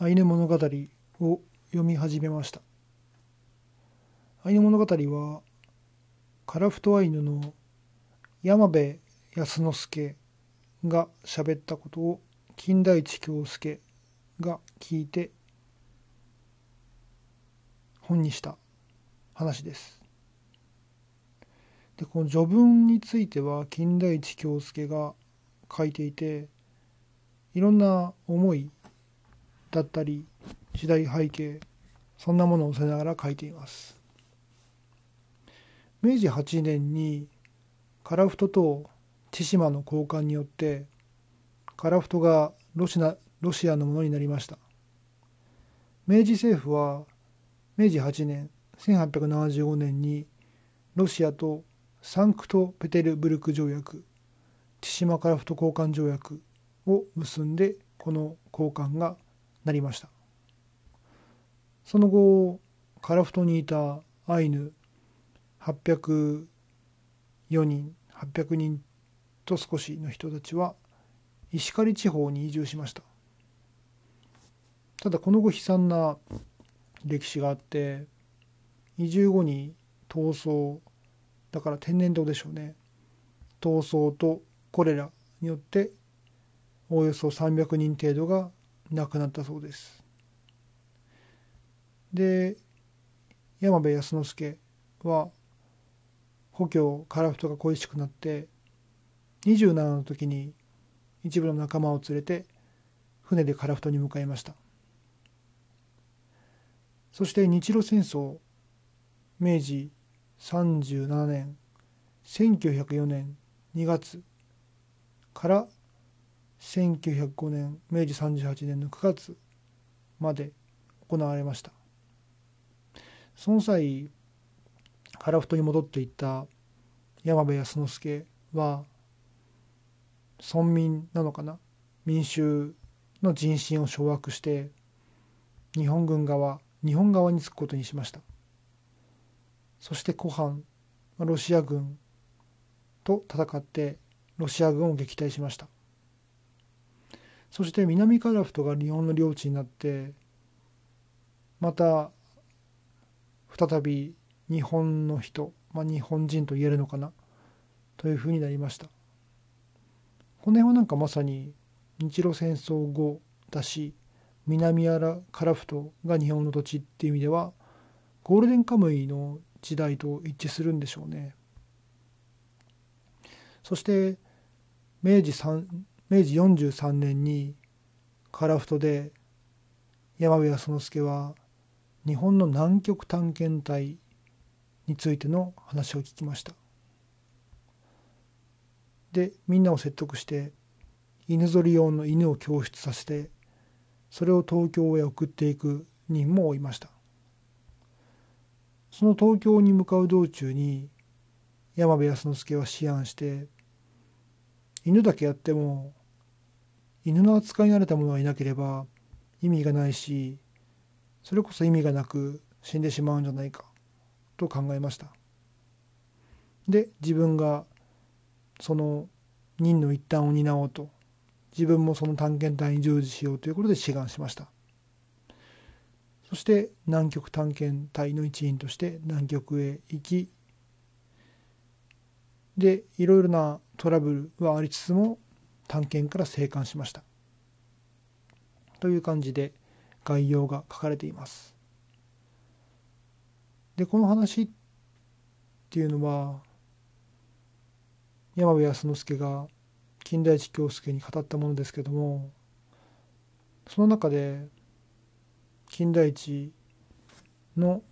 アイヌ物語を読み始めました。アイヌ物語はカラフトアイヌの山部康之助が喋ったことを金田一京介が聞いて本にした話です。でこの序文については金田一京介が書いていていろんな思いだったり時代背景そんなものを載せながら書いています。明治8年に樺太と千島の交換によって樺太がロシナロシアのものになりました。明治政府は明治8年1875年にロシアとサンクトペテルブルク条約千島樺太交換条約を結んでこの交換がなりました。その後樺太にいたアイヌ804人800人と少しの人たちは石狩地方に移住しました。ただこの後悲惨な歴史があって移住後に闘争だから天然痘でしょうね。闘争とコレラによっておよそ300人程度が亡くなったそうです。で山部康之助は故郷樺太が恋しくなって27の時に一部の仲間を連れて船で樺太に向かいました。そして日露戦争明治37年1904年2月から1905年明治38年の9月まで行われました。その際樺太に戻っていった山部康之助は村民なのかな？民衆の人心を掌握して日本軍側日本側につくことにしました。そして後半ロシア軍と戦ってロシア軍を撃退しました。そして南カラフトが日本の領地になってまた再び日本の人、まあ、日本人と言えるのかなというふうになりました。この辺はなんかまさに日露戦争後だし南アラカラフトが日本の土地っていう意味ではゴールデンカムイの時代と一致するんでしょうね。そして明治3明治43年にカラフトで山部康之助は日本の南極探検隊についての話を聞きました。でみんなを説得して犬ぞり用の犬を教出させてそれを東京へ送っていく任も負いました。その東京に向かう道中に山部康之助は思案して犬だけやっても犬の扱いに慣れた者がいなければ意味がないしそれこそ意味がなく死んでしまうんじゃないかと考えました。で自分がその任の一端を担おうと自分もその探検隊に従事しようということで志願しました。そして南極探検隊の一員として南極へ行きでいろいろなトラブルはありつつも探検から生還しました。という感じで概要が書かれています。でこの話っていうのは山部康之助が金田一京介に語ったものですけどもその中で金田一の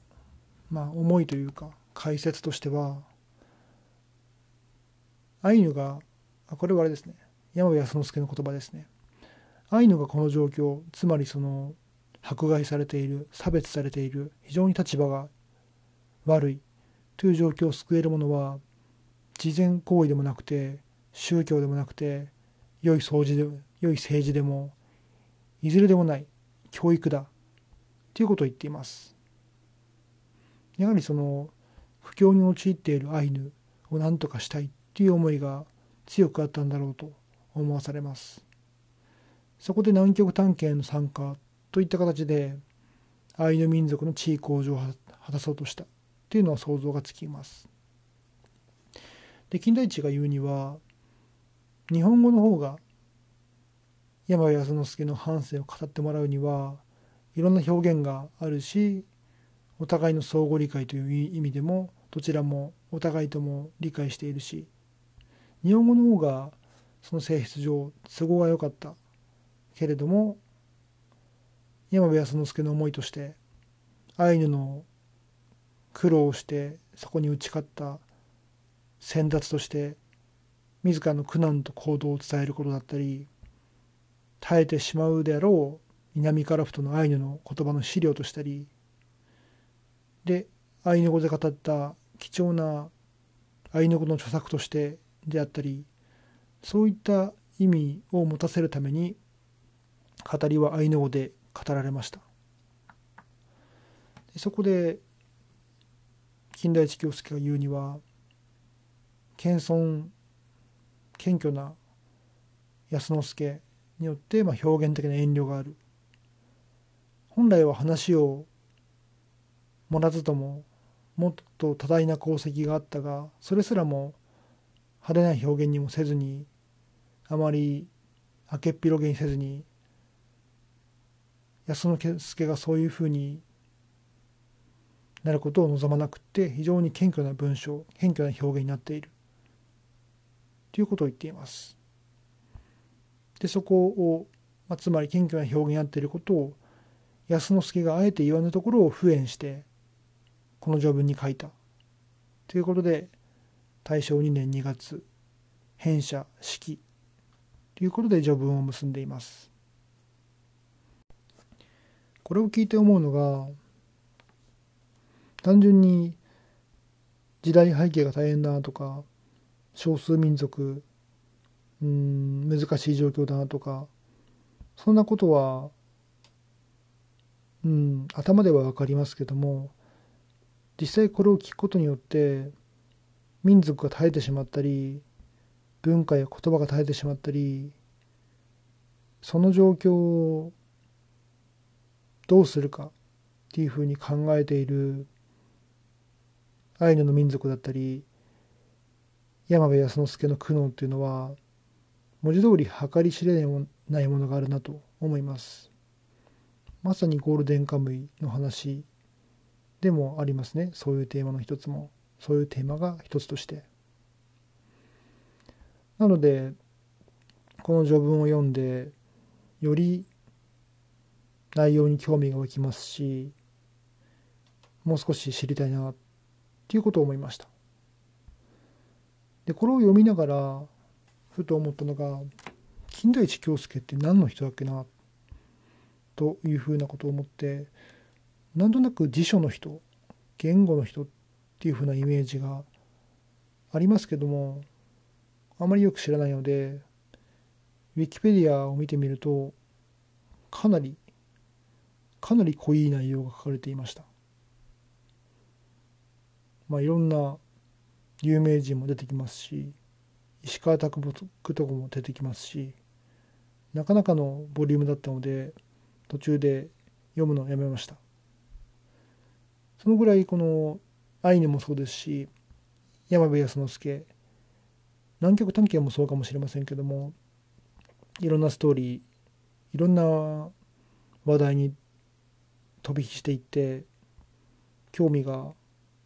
まあ思いというか解説としてはアイヌがあこれはあれですね。山部康之助の言葉ですね。アイヌがこの状況つまりその迫害されている差別されている非常に立場が悪いという状況を救えるものは慈善行為でもなくて宗教でもなくて良い掃除で良い政治でもいずれでもない教育だということを言っています。やはりその不況に陥っているアイヌを何とかしたいという思いが強くあったんだろうと思わされますそこで南極探検の参加といった形でアイヌ民族の地位向上を果たそうとしたっていうのは想像がつきます。で金田一が言うには日本語の方が山部康之助の半生を語ってもらうにはいろんな表現があるしお互いの相互理解という意味でもどちらもお互いとも理解しているし日本語の方がその性質上都合が良かった。けれども山部康之助の思いとしてアイヌの苦労をしてそこに打ち勝った先達として自らの苦難と行動を伝えることだったり耐えてしまうであろう南カラフトのアイヌの言葉の資料としたりでアイヌ語で語った貴重なアイヌ語の著作としてであったりそういった意味を持たせるために語りはアイヌ語で語られました。でそこで金田一京介が言うには謙遜謙虚な安之助によってまあ表現的な遠慮がある。本来は話をもらずとももっと多大な功績があったがそれすらも派手な表現にもせずにあまり明けっぴろげにせずに安之助がそういうふうになることを望まなくって非常に謙虚な文章謙虚な表現になっているということを言っています。でそこを、まあ、つまり謙虚な表現になっていることを安之助があえて言わぬところを敷衍してこの序文に書いたということで大正2年2月変社式ということで序文を結んでいます。これを聞いて思うのが単純に時代背景が大変だなとか少数民族うん難しい状況だなとかそんなことはうん、頭では分かりますけども実際これを聞くことによって民族が絶えてしまったり文化や言葉が絶えてしまったりその状況をどうするかっていうふうに考えているアイヌの民族だったり山部康之助の苦悩っていうのは文字通り計り知れないものがあるなと思います。まさにゴールデンカムイの話でもありますねそういうテーマの一つもそういうテーマが一つとして。なのでこの序文を読んでより内容に興味が湧きますしもう少し知りたいなっていうことを思いました。でこれを読みながらふと思ったのが金田一京介って何の人だっけなというふうなことを思ってなんとなく辞書の人言語の人ってっていうふうなイメージがありますけどもあまりよく知らないのでウィキペディアを見てみるとかなりかなり濃い内容が書かれていました。まあいろんな有名人も出てきますし石川啄木とかも出てきますしなかなかのボリュームだったので途中で読むのをやめました。そのぐらいこのアイヌもそうですし山部康之助南極探検もそうかもしれませんけどもいろんなストーリーいろんな話題に飛び火していって興味が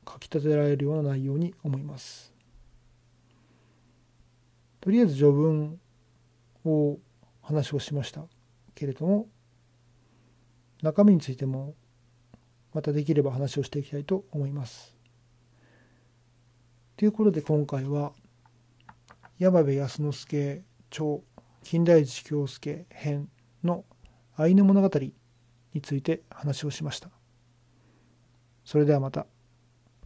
かきたてられるような内容に思いますとりあえず序文を話をしましたけれども中身についてもまたできれば話をしていきたいと思います。ということで今回は山部康之助著金田一京介編のアイヌ物語について話をしました。それではまた。